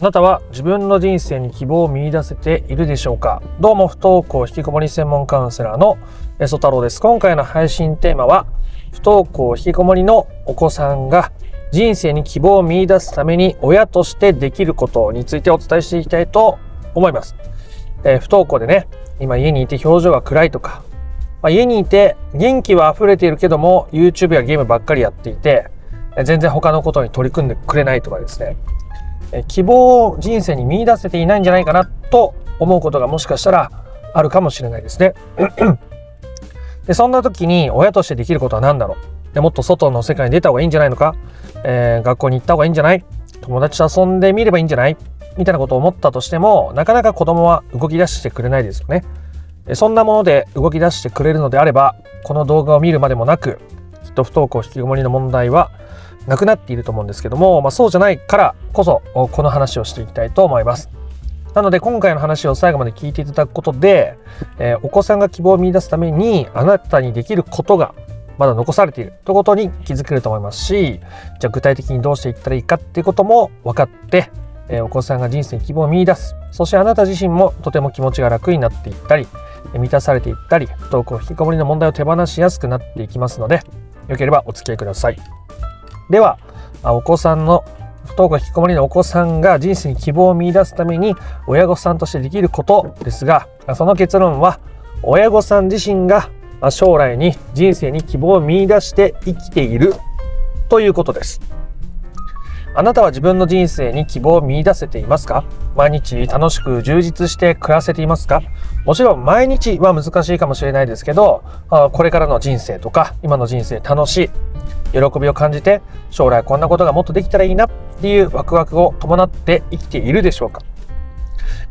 あなたは自分の人生に希望を見出せているでしょうか？どうも不登校引きこもり専門カウンセラーの曽太郎です。今回の配信テーマは不登校引きこもりのお子さんが人生に希望を見出すために親としてできることについてお伝えしていきたいと思います。えー、不登校でね、今家にいて表情が暗いとか、まあ、家にいて元気は溢れているけども YouTube やゲームばっかりやっていて全然他のことに取り組んでくれないとかですね希望を人生に見出せていないんじゃないかなと思うことがもしかしたらあるかもしれないですね。でそんな時に親としてできることは何だろうでもっと外の世界に出た方がいいんじゃないのか、えー、学校に行った方がいいんじゃない友達と遊んでみればいいんじゃないみたいなことを思ったとしてもなかなか子供は動き出してくれないですよね。そんなもので動き出してくれるのであればこの動画を見るまでもなくきっと不登校引きこもりの問題はなくなっていると思うんですけども、まあ、そうじゃないからこそこの話をしていきたいと思います。なので今回の話を最後まで聞いていただくことで、えー、お子さんが希望を見出すためにあなたにできることがまだ残されているということに気づけると思いますしじゃあ具体的にどうしていったらいいかっていうことも分かって、えー、お子さんが人生に希望を見出すそしてあなた自身もとても気持ちが楽になっていったり満たされていったり不登校引きこもりの問題を手放しやすくなっていきますのでよければお付き合いください。ではお子さんの不登校引きこもりのお子さんが人生に希望を見いだすために親御さんとしてできることですがその結論は親御さん自身が将来に人生に希望を見いだして生きているということです。あなたは自分の人生に希望を見出せていますか？毎日楽しく充実して暮らせていますか？もちろん毎日は難しいかもしれないですけど、これからの人生とか今の人生楽しい、喜びを感じて将来こんなことがもっとできたらいいなっていうワクワクを伴って生きているでしょうか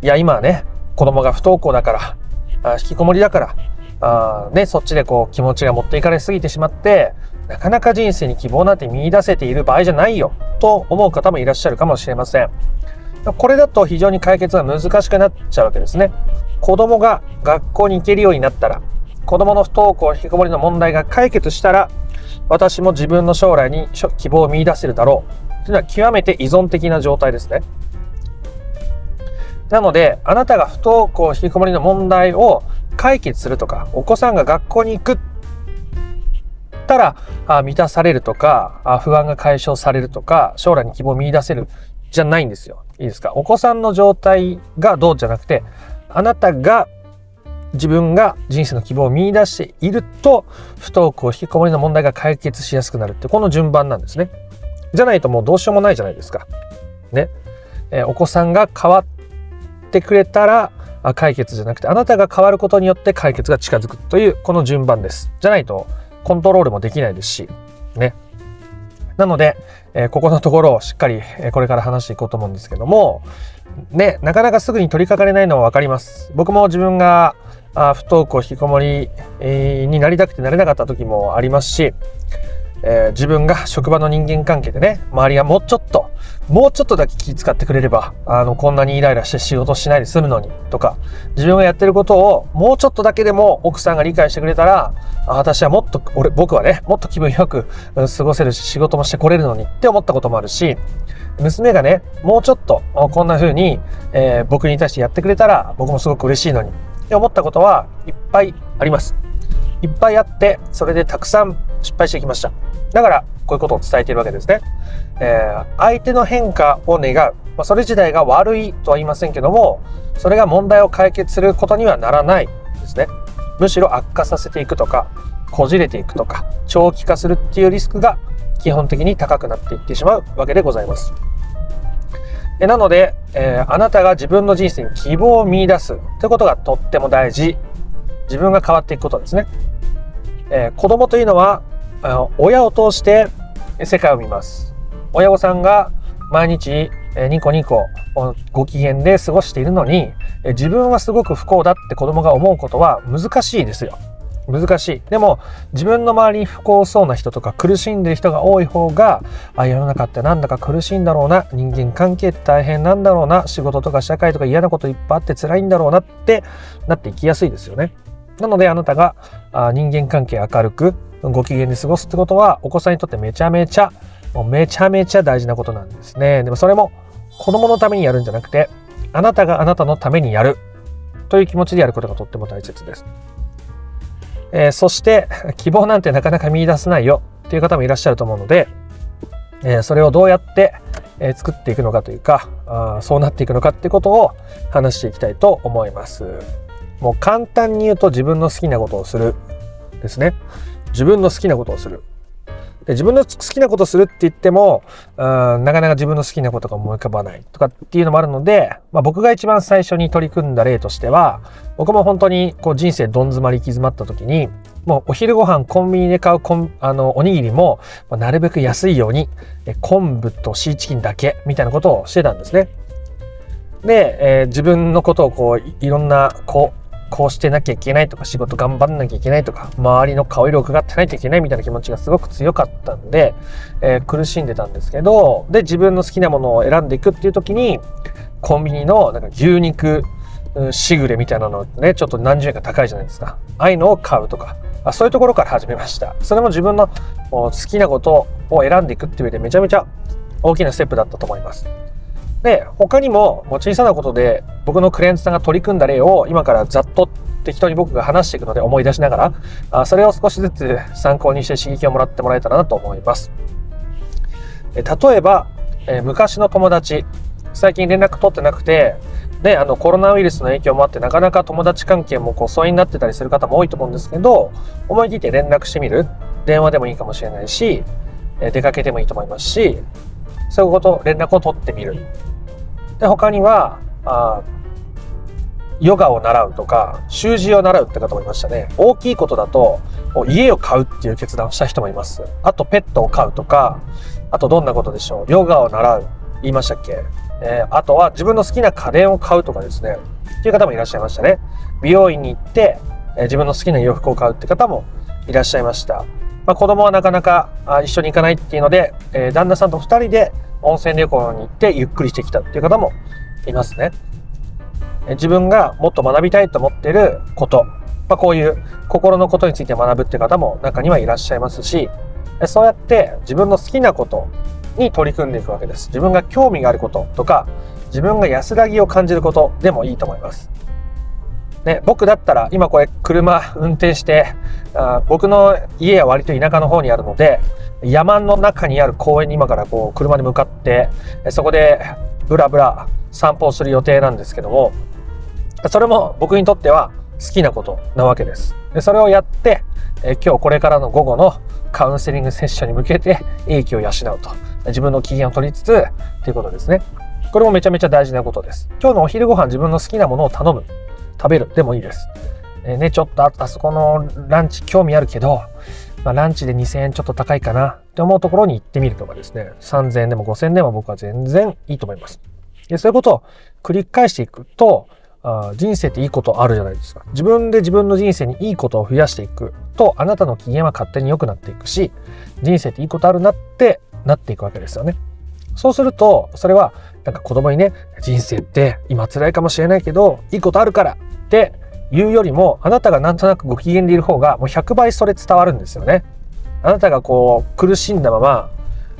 いや今はね子供が不登校だからあ引きこもりだからあね、そっちでこう気持ちが持っていかれすぎてしまってなかなか人生に希望なんて見出せている場合じゃないよと思う方もいらっしゃるかもしれません。これだと非常に解決が難しくなっちゃうわけですね。子供が学校に行けるようになったら子供の不登校引きこもりの問題が解決したら私も自分の将来に希望を見出せるだろうというのは極めて依存的な状態ですね。なのであなたが不登校引きこもりの問題を解決するとかお子さんが学校に行くったらあ満たされるとかあ不安が解消されるとか将来に希望を見出せるじゃないんですよ。いいですか？お子さんの状態がどうじゃなくてあなたが自分が人生の希望を見出していると不登校引きこもりの問題が解決しやすくなるってこの順番なんですね。じゃないともうどうしようもないじゃないですか。ね。えー、お子さんが変わってくれたら解決じゃなくてあなたが変わることによって解決が近づくというこの順番です。じゃないとコントロールもできないですし、ね。なので、えー、ここのところをしっかり、えー、これから話していこうと思うんですけども、ね、なかなかすぐに取り掛かれないのは分かります。僕も自分があ不登校引きこもり、になりたくてなれなかった時もありますし、えー、自分が職場の人間関係でね、周りがもうちょっと、もうちょっとだけ気遣ってくれれば、あの、こんなにイライラして仕事しないで済むのに、とか、自分がやってることをもうちょっとだけでも奥さんが理解してくれたら、私はもっと、俺、僕はね、もっと気分よく過ごせるし、仕事もしてこれるのにって思ったこともあるし、娘がね、もうちょっとこんな風に、えー、僕に対してやってくれたら、僕もすごく嬉しいのにって思ったことはいっぱいあります。いっぱいあって、それでたくさん失敗してきました。だから、こういうことを伝えているわけですね。えー、相手の変化を願う。まあ、それ自体が悪いとは言いませんけども、それが問題を解決することにはならないですね。むしろ悪化させていくとか、こじれていくとか、長期化するっていうリスクが基本的に高くなっていってしまうわけでございます。えなので、えー、あなたが自分の人生に希望を見出すということがとっても大事。自分が変わっていくことですね。えー、子供というのは親を通して世界を見ます親御さんが毎日えニコニコご機嫌で過ごしているのにえ自分はすごく不幸だって子供が思うことは難しいですよ難しいでも自分の周りに不幸そうな人とか苦しんでる人が多い方があ世の中ってなんだか苦しいんだろうな人間関係って大変なんだろうな仕事とか社会とか嫌なこといっぱいあって辛いんだろうなってなっていきやすいですよねなのであなたがあ人間関係明るくご機嫌に過ごすってことはお子さんにとってめちゃめちゃもうめちゃめちゃ大事なことなんですね。でもそれも子供のためにやるんじゃなくて、あなたがあなたのためにやるという気持ちでやることがとっても大切です。えー、そして、希望なんてなかなか見出せないよっていう方もいらっしゃると思うので、えー、それをどうやって、えー、作っていくのかというかあ、そうなっていくのかってことを話していきたいと思います。もう簡単に言うと自分の好きなことをするですね。自分の好きなことをする。で自分の好きなことするって言っても、うん、なかなか自分の好きなことが思い浮かばないとかっていうのもあるので、まあ、僕が一番最初に取り組んだ例としては、僕も本当にこう人生どん詰まり行き詰まった時に、もうお昼ご飯コンビニで買うコンあのおにぎりも、まあ、なるべく安いように昆布とシーチキンだけみたいなことをしてたんですね。で、えー、自分のことをこういろんなこうこうしてなきゃいけないとか仕事頑張んなきゃいけないとか周りの顔色を伺ってないといけないみたいな気持ちがすごく強かったんで、えー、苦しんでたんですけどで自分の好きなものを選んでいくっていう時にコンビニのなんか牛肉しぐれみたいなのねちょっと何十円か高いじゃないですか。ああいうのを買うとかあそういうところから始めました。それも自分の好きなことを選んでいくっていう上でめちゃめちゃ大きなステップだったと思います。で、他にも、小さなことで僕のクライアントさんが取り組んだ例を今からざっと適当に僕が話していくので思い出しながら、それを少しずつ参考にして刺激をもらってもらえたらなと思います。例えば、昔の友達、最近連絡取ってなくて、で、あのコロナウイルスの影響もあってなかなか友達関係もこう疎遠になってたりする方も多いと思うんですけど、思い切って連絡してみる。電話でもいいかもしれないし、出かけてもいいと思いますし、そういうこと、連絡を取ってみる。で、他には、あヨガを習うとか、習字を習うって方もいましたね。大きいことだと、家を買うっていう決断をした人もいます。あと、ペットを飼うとか、あと、どんなことでしょう？ヨガを習う。言いましたっけ？えー、あとは、自分の好きな家電を買うとかですね。っていう方もいらっしゃいましたね。美容院に行って、えー、自分の好きな洋服を買うって方もいらっしゃいました。まあ、子供はなかなかあ一緒に行かないっていうので、えー、旦那さんと2人で温泉旅行に行ってゆっくりしてきたっていう方もいますね。自分がもっと学びたいと思っていること、まあ、こういう心のことについて学ぶって方も中にはいらっしゃいますし、そうやって自分の好きなことに取り組んでいくわけです。自分が興味があることとか、自分が安らぎを感じることでもいいと思います。ね、僕だったら今これ車運転してあ僕の家は割と田舎の方にあるので山の中にある公園に今からこう車で向かってそこでブラブラ散歩をする予定なんですけどもそれも僕にとっては好きなことなわけです。でそれをやってえ今日これからの午後のカウンセリングセッションに向けて英気を養うと自分の機嫌を取りつつということですね。これもめちゃめちゃ大事なことです。今日のお昼ご飯自分の好きなものを頼む。食べるでもいいです。えー、ね、ちょっとああそこのランチ興味あるけど、まあ、ランチで2000円ちょっと高いかなって思うところに行ってみるとかですね、3000円でも5000円でも僕は全然いいと思います。でそういうことを繰り返していくと、あ人生っていいことあるじゃないですか。自分で自分の人生にいいことを増やしていくと、あなたの機嫌は勝手に良くなっていくし、人生っていいことあるなってなっていくわけですよね。そうすると、それは、なんか子供にね、人生って今辛いかもしれないけど、いいことあるからって言うよりも、あなたがなんとなくご機嫌でいる方が、もう100倍それ伝わるんですよね。あなたがこう、苦しんだまま、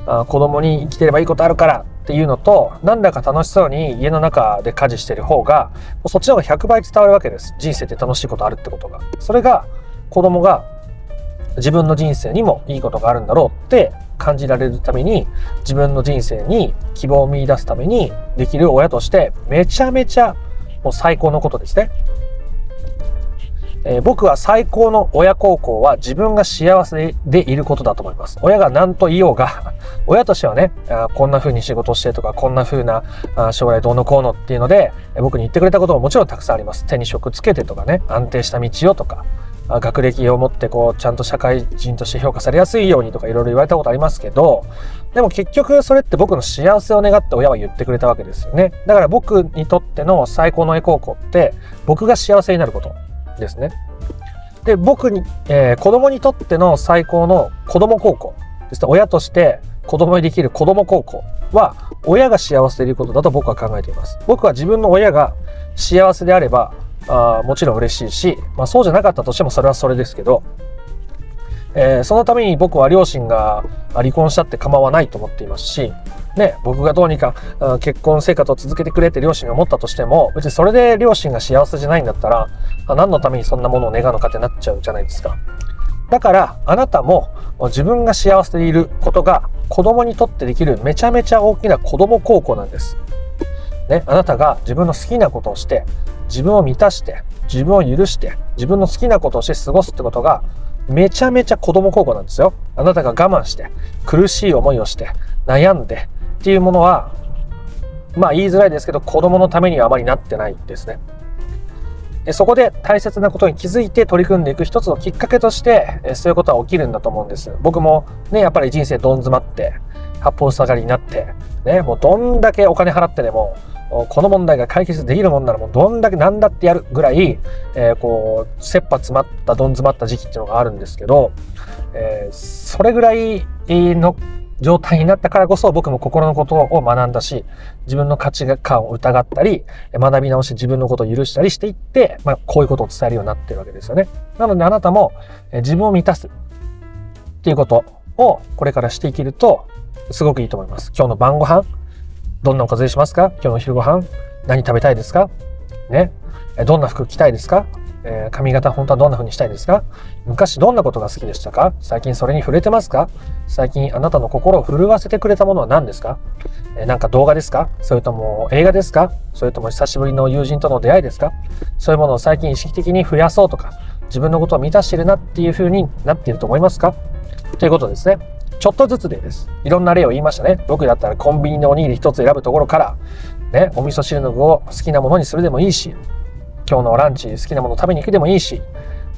あ子供に生きてればいいことあるからっていうのと、なんだか楽しそうに家の中で家事してる方が、そっちの方が100倍伝わるわけです。人生って楽しいことあるってことが。それが、子供が自分の人生にもいいことがあるんだろうって感じられるために自分の人生に希望を見出すためにできる親としてめちゃめちゃもう最高のことですね。えー、僕は最高の親孝行は自分が幸せでいることだと思います。親が何と言おうが、親としてはね、あこんな風に仕事してとか、こんな風なあ将来どうのこうのっていうので、僕に言ってくれたことももちろんたくさんあります。手に職つけてとかね、安定した道をとか、学歴を持ってこうちゃんと社会人として評価されやすいようにとかいろいろ言われたことありますけどでも結局それって僕の幸せを願って親は言ってくれたわけですよね。だから僕にとっての最高の親孝行って僕が幸せになることですね。で僕に、えー、子供にとっての最高の子供孝行ですね。親として子供にできる子供孝行は親が幸せでいることだと僕は考えています。僕は自分の親が幸せであればあもちろん嬉しいし、まあ、そうじゃなかったとしてもそれはそれですけど、えー、そのために僕は両親が離婚したって構わないと思っていますし、ね、僕がどうにか結婚生活を続けてくれって両親に思ったとしても、別にそれで両親が幸せじゃないんだったら、何のためにそんなものを願うのかってなっちゃうじゃないですか。だから、あなたも自分が幸せでいることが子供にとってできるめちゃめちゃ大きな子供孝行なんです。ね、あなたが自分の好きなことをして、自分を満たして、自分を許して、自分の好きなことをして過ごすってことが、めちゃめちゃ子供孝行なんですよ。あなたが我慢して、苦しい思いをして、悩んでっていうものは、まあ言いづらいですけど、子供のためにはあまりなってないですね。そこで大切なことに気づいて取り組んでいく一つのきっかけとして、そういうことは起きるんだと思うんです。僕もね、やっぱり人生どん詰まって、八方塞がりになって、ね、もうどんだけお金払ってでも、この問題が解決できるもんならもうどんだけ何だってやるぐらい、えー、こう、切羽詰まった、どん詰まった時期っていうのがあるんですけど、えー、それぐらいの状態になったからこそ僕も心のことを学んだし、自分の価値観を疑ったり、学び直して自分のことを許したりしていって、まあ、こういうことを伝えるようになってるわけですよね。なのであなたも自分を満たすっていうことをこれからしていけると、すごくいいと思います。今日の晩ご飯、どんなおかずにしますか？今日の昼ご飯、何食べたいですか？ね。どんな服着たいですか？えー、髪型本当はどんな風にしたいですか？昔どんなことが好きでしたか？最近それに触れてますか？最近あなたの心を震わせてくれたものは何ですか、えー、なんか動画ですか？それとも映画ですか？それとも久しぶりの友人との出会いですか？そういうものを最近意識的に増やそうとか自分のことを満たしてるなっていう風になっていると思いますか？ということですね。ちょっとずつでです。いろんな例を言いましたね。僕だったらコンビニのおにぎり一つ選ぶところから、ね、お味噌汁の具を好きなものにするでもいいし、今日のランチ好きなもの食べに行くでもいいし、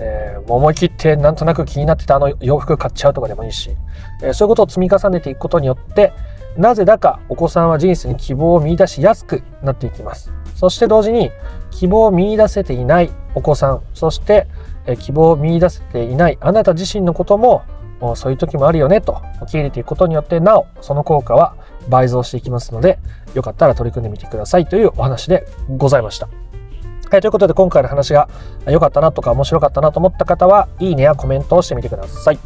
えー、思い切ってなんとなく気になってたあの洋服買っちゃうとかでもいいし、えー、そういうことを積み重ねていくことによってなぜだかお子さんは人生に希望を見出しやすくなっていきますそして同時に希望を見出せていないお子さんそして、えー、希望を見出せていないあなた自身のこともそういう時もあるよねと受け入れていくことによってなおその効果は倍増していきますのでよかったら取り組んでみてくださいというお話でございました。はい、ということで今回の話が良かったなとか面白かったなと思った方は、いいねやコメントをしてみてください。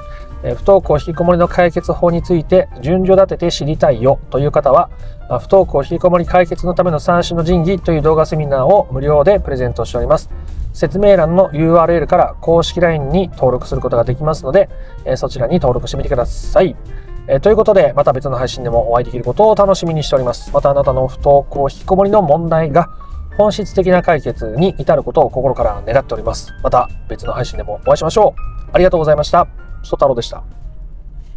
えー、不登校引きこもりの解決法について順序立てて知りたいよという方はま、不登校引きこもり解決のための三種の神器という動画セミナーを無料でプレゼントしております。説明欄の URL から公式 LINE に登録することができますので、えー、そちらに登録してみてください。え、ということで、また別の配信でもお会いできることを楽しみにしております。またあなたの不登校引きこもりの問題が本質的な解決に至ることを心から願っております。また別の配信でもお会いしましょう。ありがとうございました。ソ太郎でした。